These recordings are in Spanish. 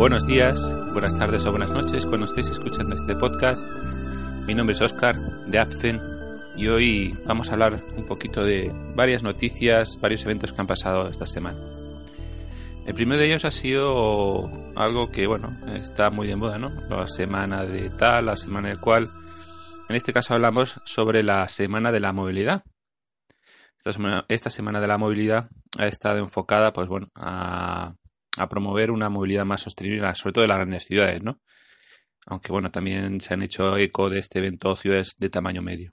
buenos días, buenas tardes o buenas noches cuando estéis escuchando este podcast. Mi nombre es Oscar de Apzen y hoy vamos a hablar un poquito de varias noticias, varios eventos que han pasado esta semana. El primero de ellos ha sido algo que, bueno, está muy de moda, ¿no? La semana de tal, la semana de cual. En este caso hablamos sobre la semana de la movilidad. Esta semana, esta semana de la movilidad ha estado enfocada, pues bueno, a a promover una movilidad más sostenible, sobre todo en las grandes ciudades, ¿no? Aunque bueno, también se han hecho eco de este evento ciudades de tamaño medio.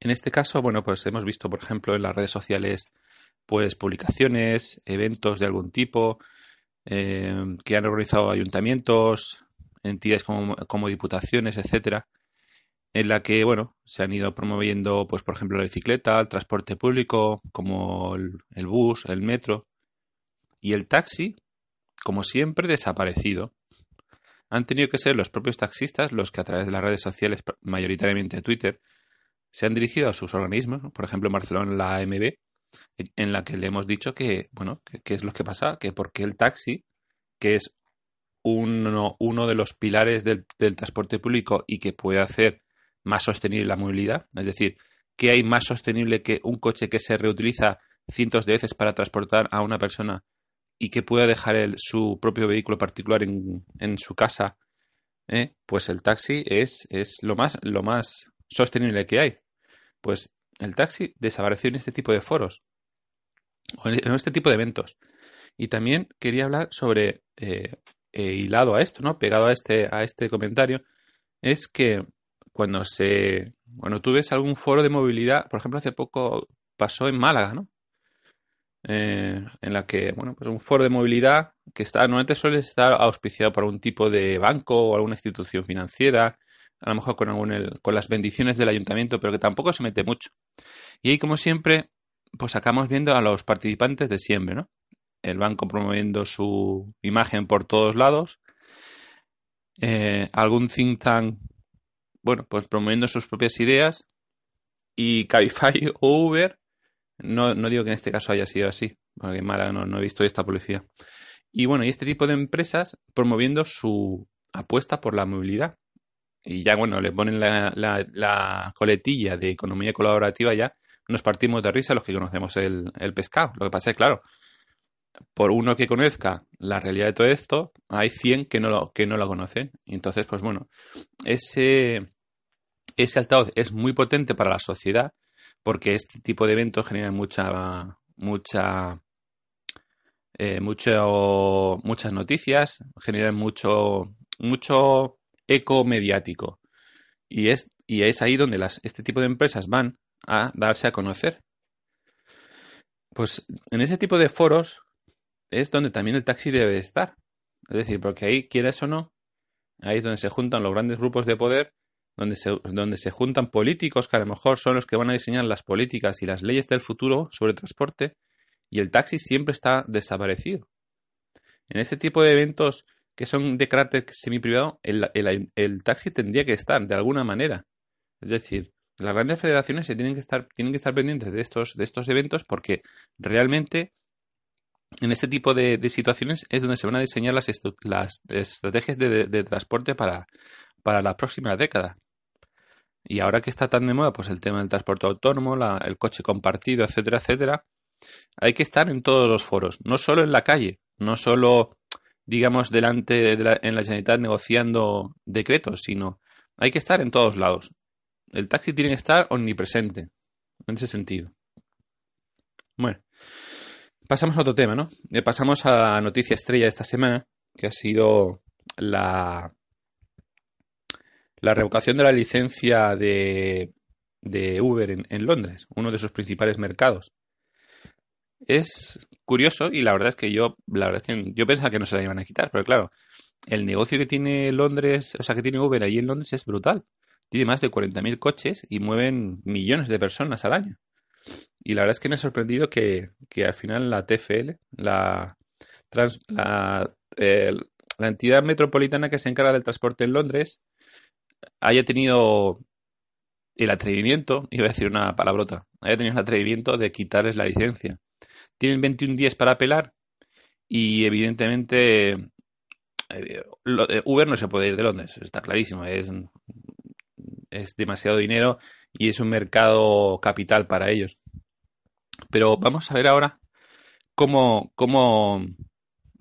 En este caso, bueno, pues hemos visto, por ejemplo, en las redes sociales, pues publicaciones, eventos de algún tipo eh, que han organizado ayuntamientos, entidades como, como diputaciones, etcétera, en la que, bueno, se han ido promoviendo, pues, por ejemplo, la bicicleta, el transporte público, como el bus, el metro, y el taxi, como siempre, desaparecido. Han tenido que ser los propios taxistas los que a través de las redes sociales, mayoritariamente Twitter, se han dirigido a sus organismos, por ejemplo en Barcelona la AMB, en la que le hemos dicho que, bueno, qué es lo que pasa, que porque el taxi, que es uno, uno de los pilares del, del, transporte público y que puede hacer más sostenible la movilidad, es decir, que hay más sostenible que un coche que se reutiliza cientos de veces para transportar a una persona y que pueda dejar su propio vehículo particular en, su casa, ¿eh? pues el taxi es, es lo, más, lo más sostenible que hay. Pues el taxi desapareció en este tipo de foros, en este tipo de eventos. Y también quería hablar sobre, eh, eh, hilado a esto, ¿no? Pegado a este, a este comentario, es que cuando se. Bueno, tú ves algún foro de movilidad, por ejemplo, hace poco pasó en Málaga, ¿no? Eh, en la que, bueno, pues un foro de movilidad que está, normalmente suele estar auspiciado por un tipo de banco o alguna institución financiera, a lo mejor con, algún, el, con las bendiciones del ayuntamiento, pero que tampoco se mete mucho. Y ahí, como siempre, pues acabamos viendo a los participantes de siempre, ¿no? El banco promoviendo su imagen por todos lados, eh, algún think tank, bueno, pues promoviendo sus propias ideas, y Cabify o Uber no, no digo que en este caso haya sido así, porque mala no, no he visto esta publicidad. Y bueno, y este tipo de empresas promoviendo su apuesta por la movilidad. Y ya, bueno, le ponen la, la, la coletilla de economía colaborativa ya, nos partimos de risa los que conocemos el, el pescado. Lo que pasa es, claro, por uno que conozca la realidad de todo esto, hay 100 que no lo, que no lo conocen. Entonces, pues bueno, ese, ese altavoz es muy potente para la sociedad porque este tipo de eventos generan mucha, mucha, eh, mucho, muchas noticias, generan mucho, mucho eco mediático. Y es, y es ahí donde las, este tipo de empresas van a darse a conocer. Pues en ese tipo de foros es donde también el taxi debe estar. Es decir, porque ahí, quieras o no, ahí es donde se juntan los grandes grupos de poder donde se, donde se juntan políticos que a lo mejor son los que van a diseñar las políticas y las leyes del futuro sobre transporte, y el taxi siempre está desaparecido. En este tipo de eventos que son de carácter semi-privado, el, el, el, taxi tendría que estar de alguna manera. Es decir, las grandes federaciones se tienen que estar, tienen que estar pendientes de estos, de estos eventos porque realmente en este tipo de, de situaciones es donde se van a diseñar las, las estrategias de, de, de transporte para, para la próxima década. Y ahora que está tan de moda, pues el tema del transporte autónomo, la, el coche compartido, etcétera, etcétera, hay que estar en todos los foros, no solo en la calle, no solo, digamos, delante de la, en la Generalitat negociando decretos, sino hay que estar en todos lados. El taxi tiene que estar omnipresente, en ese sentido. Bueno, Pasamos a otro tema, ¿no? Eh, pasamos a la noticia estrella de esta semana, que ha sido la, la revocación de la licencia de, de Uber en, Londres, uno de sus principales mercados. Es curioso y la verdad es que yo, la verdad es que yo pensaba que no se la iban a quitar, pero claro, el negocio que tiene Londres, o sea, que tiene Uber ahí en Londres es brutal. Tiene más de 40.000 coches y mueven millones de personas al año. Y la verdad es que me ha sorprendido que, que al final la TFL, la, la, la entidad metropolitana que se encarga del transporte en Londres, haya tenido el atrevimiento, iba a decir una palabrota, haya tenido el atrevimiento de quitarles la licencia. Tienen 21 días para apelar y evidentemente eh, eh, Uber no se puede ir de Londres, está clarísimo, es, es demasiado dinero y es un mercado capital para ellos. Pero vamos a ver ahora cómo, cómo,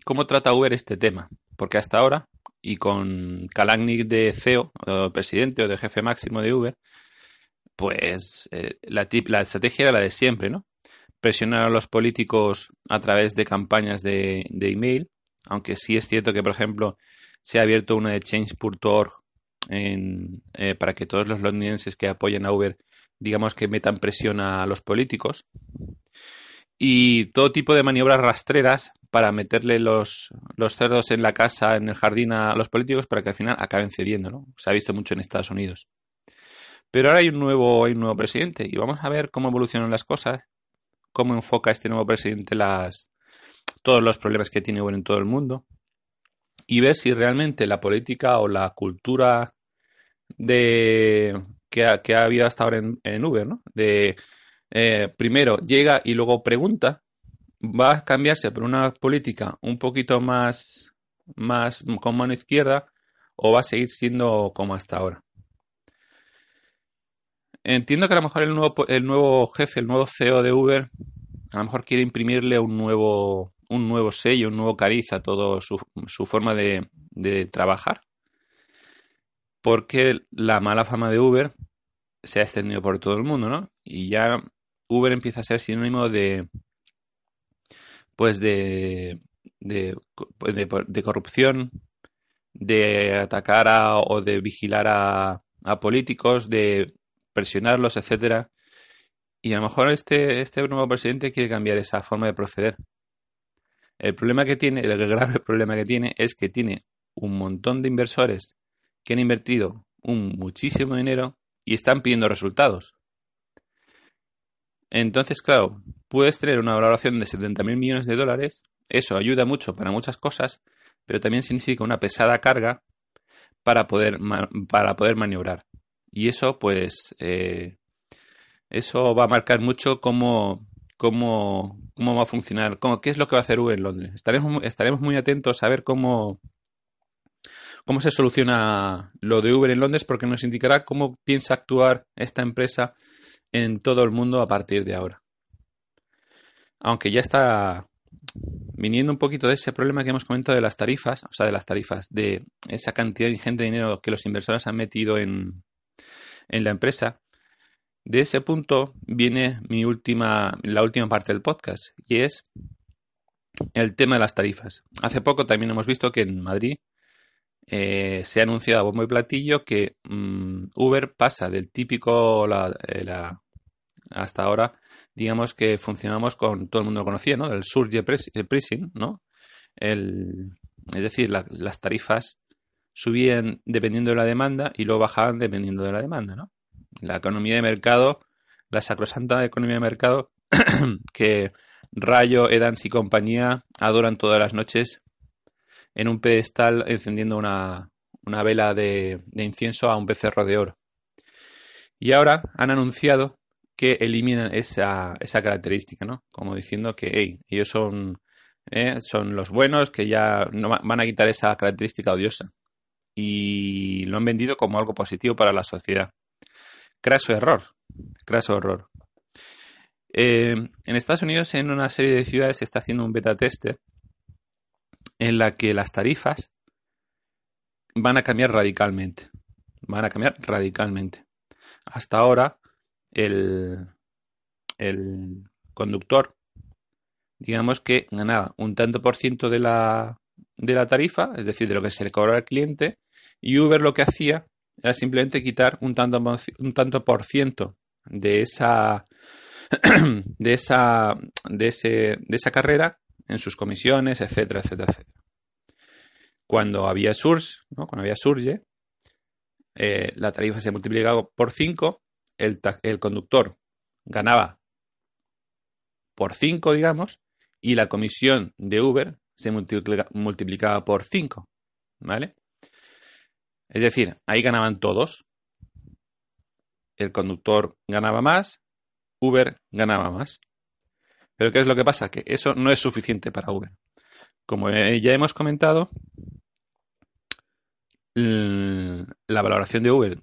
cómo trata Uber este tema, porque hasta ahora, y con Kalanick de CEO, presidente o de jefe máximo de Uber, pues eh, la, la estrategia era la de siempre, ¿no? Presionar a los políticos a través de campañas de, de email, aunque sí es cierto que, por ejemplo, se ha abierto una de change.org eh, para que todos los londinenses que apoyen a Uber, digamos que metan presión a los políticos. Y todo tipo de maniobras rastreras para meterle los, cerdos en la casa, en el jardín a los políticos para que al final acaben cediendo, ¿no? Se ha visto mucho en Estados Unidos. Pero ahora hay un nuevo, hay un nuevo presidente y vamos a ver cómo evolucionan las cosas, cómo enfoca este nuevo presidente las, todos los problemas que tiene en todo el mundo y ver si realmente la política o la cultura de que ha, que ha habido hasta ahora en, en Uber, ¿no? De eh, primero llega y luego pregunta, va a cambiarse por una política un poquito más, más con mano izquierda o va a seguir siendo como hasta ahora. Entiendo que a lo mejor el nuevo, el nuevo jefe, el nuevo CEO de Uber, a lo mejor quiere imprimirle un nuevo, un nuevo sello, un nuevo cariz a toda su, su, forma de, de, trabajar. Porque la mala fama de Uber se ha extendido por todo el mundo, ¿no? Y ya Uber empieza a ser sinónimo de. Pues de. de, pues de, corrupción, de atacar a, o de vigilar a, a políticos, de presionarlos, etcétera. Y a lo mejor este, este nuevo presidente quiere cambiar esa forma de proceder. El problema que tiene, el grave problema que tiene es que tiene un montón de inversores que han invertido un muchísimo dinero y están pidiendo resultados. Entonces, claro, puedes tener una valoración de 70.000 millones de dólares, eso ayuda mucho para muchas cosas, pero también significa una pesada carga para poder, para poder maniobrar. Y eso, pues, eh, eso va a marcar mucho cómo, cómo, cómo va a funcionar, qué es lo que va a hacer Uber en Londres. Estaremos, estaremos muy atentos a ver cómo, cómo se soluciona lo de Uber en Londres porque nos indicará cómo piensa actuar esta empresa en todo el mundo a partir de ahora. Aunque ya está viniendo un poquito de ese problema que hemos comentado de las tarifas, o sea, de las tarifas, de esa cantidad ingente de dinero que los inversores han metido en, en la empresa, de ese punto viene mi última, la última parte del podcast, y es el tema de las tarifas. Hace poco también hemos visto que en Madrid eh, se ha anunciado a bombo y platillo que mmm, Uber pasa del típico la, eh, la, hasta ahora, digamos que funcionamos con todo el mundo conocía, ¿no? El surge pricing, ¿no? El, es decir, la, las tarifas subían dependiendo de la demanda y luego bajaban dependiendo de la demanda, ¿no? la economía de mercado, la sacrosanta economía de mercado que Rayo, Edans y compañía adoran todas las noches en un pedestal encendiendo una, una vela de, de, incienso a un becerro de oro. Y ahora han anunciado que eliminan esa, esa característica, ¿no? Como diciendo que hey, ellos son, eh, son los buenos, que ya no van a quitar esa característica odiosa. Y lo han vendido como algo positivo para la sociedad. Craso error. Craso error. Eh, en Estados Unidos, en una serie de ciudades, se está haciendo un beta tester en la que las tarifas van a cambiar radicalmente. Van a cambiar radicalmente. Hasta ahora, el, el conductor digamos que ganaba un tanto por ciento de la, de la tarifa, es decir, de lo que se le cobraba al cliente, y Uber lo que hacía era simplemente quitar un tanto, un tanto por ciento de esa, de esa, de ese, de esa carrera en sus comisiones, etcétera, etcétera, etcétera. Cuando había Surge, ¿no? cuando había Surge, eh, la tarifa se multiplicaba por 5, el, conductor ganaba por 5, digamos, y la comisión de Uber se multiplicaba por 5, ¿vale? Es decir, ahí ganaban todos. El conductor ganaba más, Uber ganaba más. Pero ¿qué es lo que pasa? Que eso no es suficiente para Uber. Como ya hemos comentado, la valoración de Uber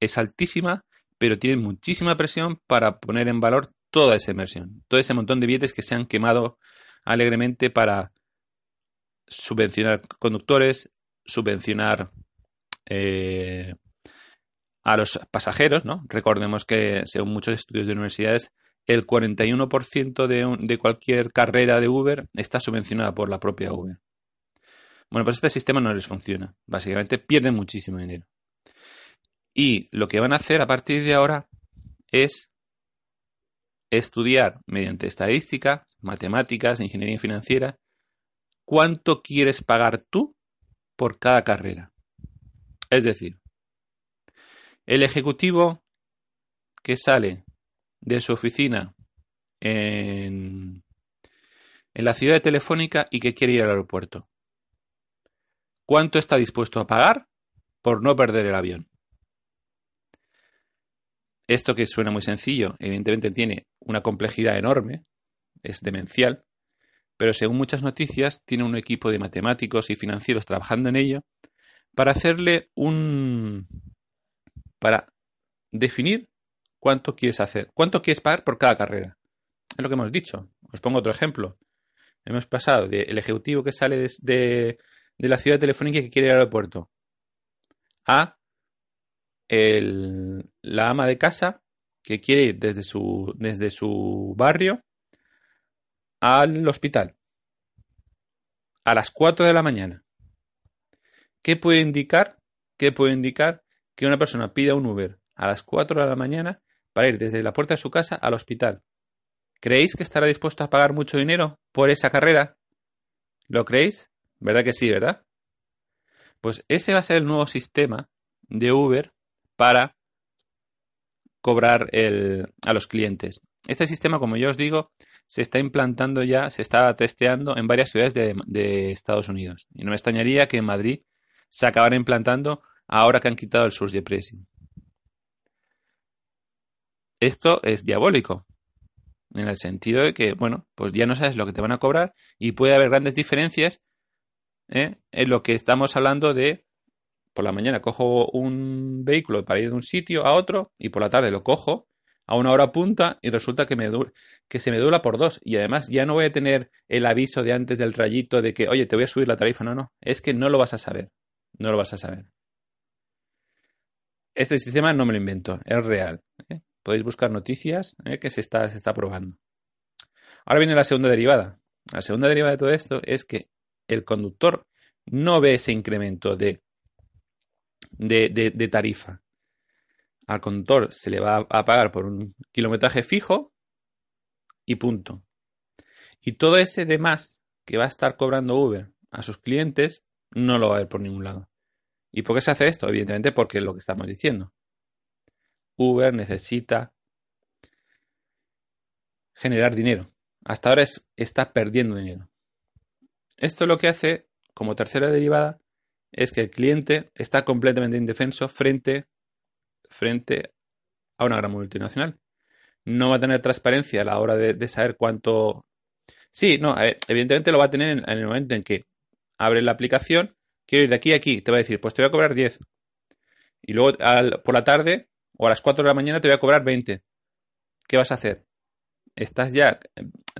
es altísima, pero tiene muchísima presión para poner en valor toda esa inversión, todo ese montón de billetes que se han quemado alegremente para subvencionar conductores, subvencionar eh, a los pasajeros, ¿no? Recordemos que, según muchos estudios de universidades, el 41% de, de cualquier carrera de Uber está subvencionada por la propia Uber. Bueno, pues este sistema no les funciona. Básicamente pierden muchísimo dinero. Y lo que van a hacer a partir de ahora es estudiar mediante estadística, matemáticas, ingeniería financiera, cuánto quieres pagar tú por cada carrera. Es decir, el ejecutivo que sale de su oficina en, en la ciudad de Telefónica y que quiere ir al aeropuerto. ¿Cuánto está dispuesto a pagar por no perder el avión? Esto que suena muy sencillo, evidentemente tiene una complejidad enorme, es demencial, pero según muchas noticias tiene un equipo de matemáticos y financieros trabajando en ello para hacerle un... para definir cuánto quieres hacer, cuánto quieres pagar por cada carrera. Es lo que hemos dicho. Os pongo otro ejemplo. Hemos pasado del ejecutivo que sale de, de, la ciudad telefónica que quiere ir al aeropuerto a el, la ama de casa que quiere ir desde su, desde su barrio al hospital a las 4 de la mañana. ¿Qué puede indicar? ¿Qué puede indicar que una persona pida un Uber a las 4 de la mañana para ir desde la puerta de su casa al hospital? ¿Creéis que estará dispuesto a pagar mucho dinero por esa carrera? ¿Lo creéis? ¿Verdad que sí, verdad? Pues ese va a ser el nuevo sistema de Uber para cobrar a los clientes. Este sistema, como yo os digo, se está implantando ya, se está testeando en varias ciudades de, Estados Unidos. Y no me extrañaría que en Madrid se acabara implantando ahora que han quitado el surge pricing. Esto es diabólico, en el sentido de que, bueno, pues ya no sabes lo que te van a cobrar y puede haber grandes diferencias ¿eh? en lo que estamos hablando de por la mañana cojo un vehículo para ir de un sitio a otro y por la tarde lo cojo a una hora punta y resulta que, me que se me dura por dos. Y además ya no voy a tener el aviso de antes del rayito de que, oye, te voy a subir la tarifa. No, no, es que no lo vas a saber. No lo vas a saber. Este sistema no me lo invento, es real. ¿eh? Podéis buscar noticias ¿eh? que se está, se está probando. Ahora viene la segunda derivada. La segunda derivada de todo esto es que el conductor no ve ese incremento de de, tarifa. Al conductor se le va a pagar por un kilometraje fijo y punto. Y todo ese de más que va a estar cobrando Uber a sus clientes no lo va a ver por ningún lado. ¿Y por qué se hace esto? Evidentemente porque es lo que estamos diciendo. Uber necesita generar dinero. Hasta ahora está perdiendo dinero. Esto lo que hace, como tercera derivada, es que el cliente está completamente indefenso frente, frente a una gran multinacional. No va a tener transparencia a la hora de, saber cuánto... Sí, no, evidentemente lo va a tener en, el momento en que abre la aplicación, quiero ir de aquí a aquí, te va a decir, pues te voy a cobrar 10. Y luego por la tarde o a las 4 de la mañana te voy a cobrar 20. ¿Qué vas a hacer? Estás ya,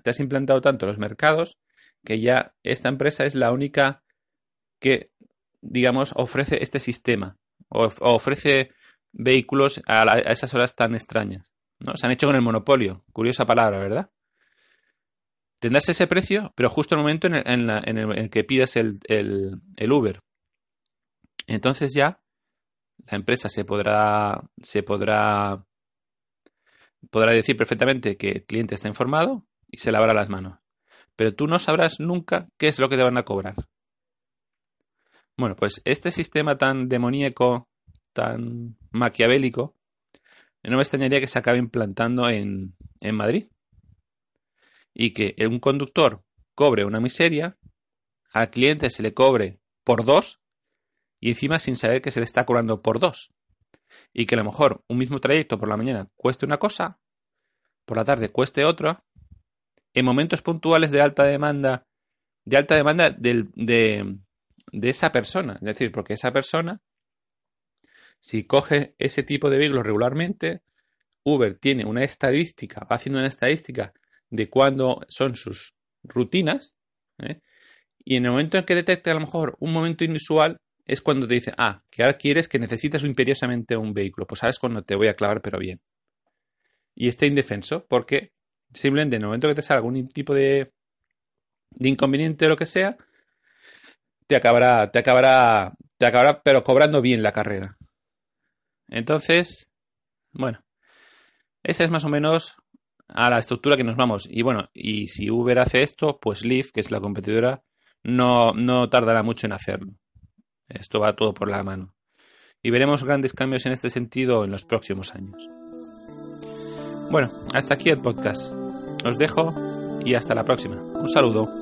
te has implantado tanto los mercados que ya esta empresa es la única que digamos, ofrece este sistema, o, ofrece vehículos a, esas horas tan extrañas. ¿no? Se han hecho con el monopolio. Curiosa palabra, ¿verdad? tendrás ese precio, pero justo en el momento en el, que pidas el, el, Uber. Entonces ya la empresa se podrá, se podrá, podrá decir perfectamente que el cliente está informado y se lavará las manos. Pero tú no sabrás nunca qué es lo que te van a cobrar. Bueno, pues este sistema tan demoníaco, tan maquiavélico, no me extrañaría que se acabe implantando en, en Madrid. Y que un conductor cobre una miseria, al cliente se le cobre por dos y encima sin saber que se le está cobrando por dos. Y que a lo mejor un mismo trayecto por la mañana cueste una cosa, por la tarde cueste otra, en momentos puntuales de alta demanda, de alta demanda de, de esa persona. Es decir, porque esa persona, si coge ese tipo de vehículos regularmente, Uber tiene una estadística, va haciendo una estadística de cuándo son sus rutinas, ¿eh? y en el momento en que detecte a lo mejor un momento inusual, es cuando te dice, ah, que ahora quieres que necesitas imperiosamente un vehículo. Pues sabes cuando te voy a clavar, pero bien. Y está indefenso, porque simplemente en el momento que te salga algún tipo de, de inconveniente o lo que sea, te acabará, te acabará, te acabará, pero cobrando bien la carrera. Entonces, bueno, esa es más o menos a la estructura que nos vamos. Y bueno, y si Uber hace esto, pues Lyft, que es la competidora, no, no tardará mucho en hacerlo. Esto va todo por la mano. Y veremos grandes cambios en este sentido en los próximos años. Bueno, hasta aquí el podcast. Os dejo y hasta la próxima. Un saludo.